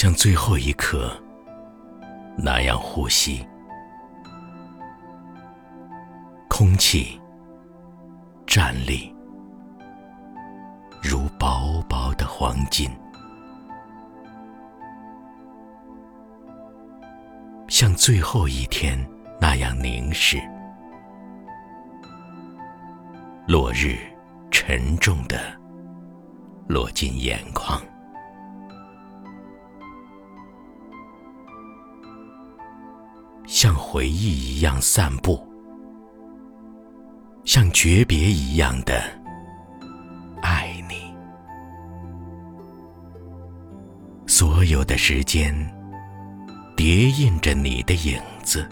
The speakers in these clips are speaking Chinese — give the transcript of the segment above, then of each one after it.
像最后一刻那样呼吸，空气站立如薄薄的黄金，像最后一天那样凝视，落日沉重的落进眼眶。像回忆一样散步，像诀别一样的爱你。所有的时间叠印着你的影子，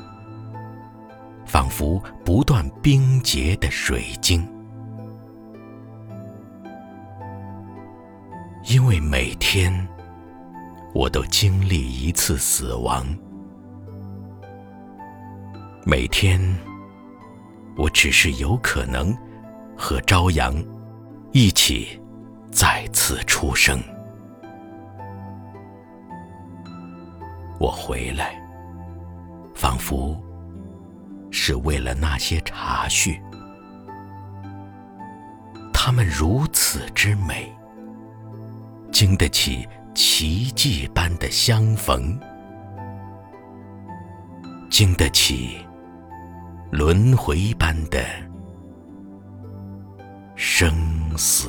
仿佛不断冰结的水晶。因为每天我都经历一次死亡。每天，我只是有可能和朝阳一起再次出生。我回来，仿佛是为了那些茶序，它们如此之美，经得起奇迹般的相逢，经得起。轮回般的生死。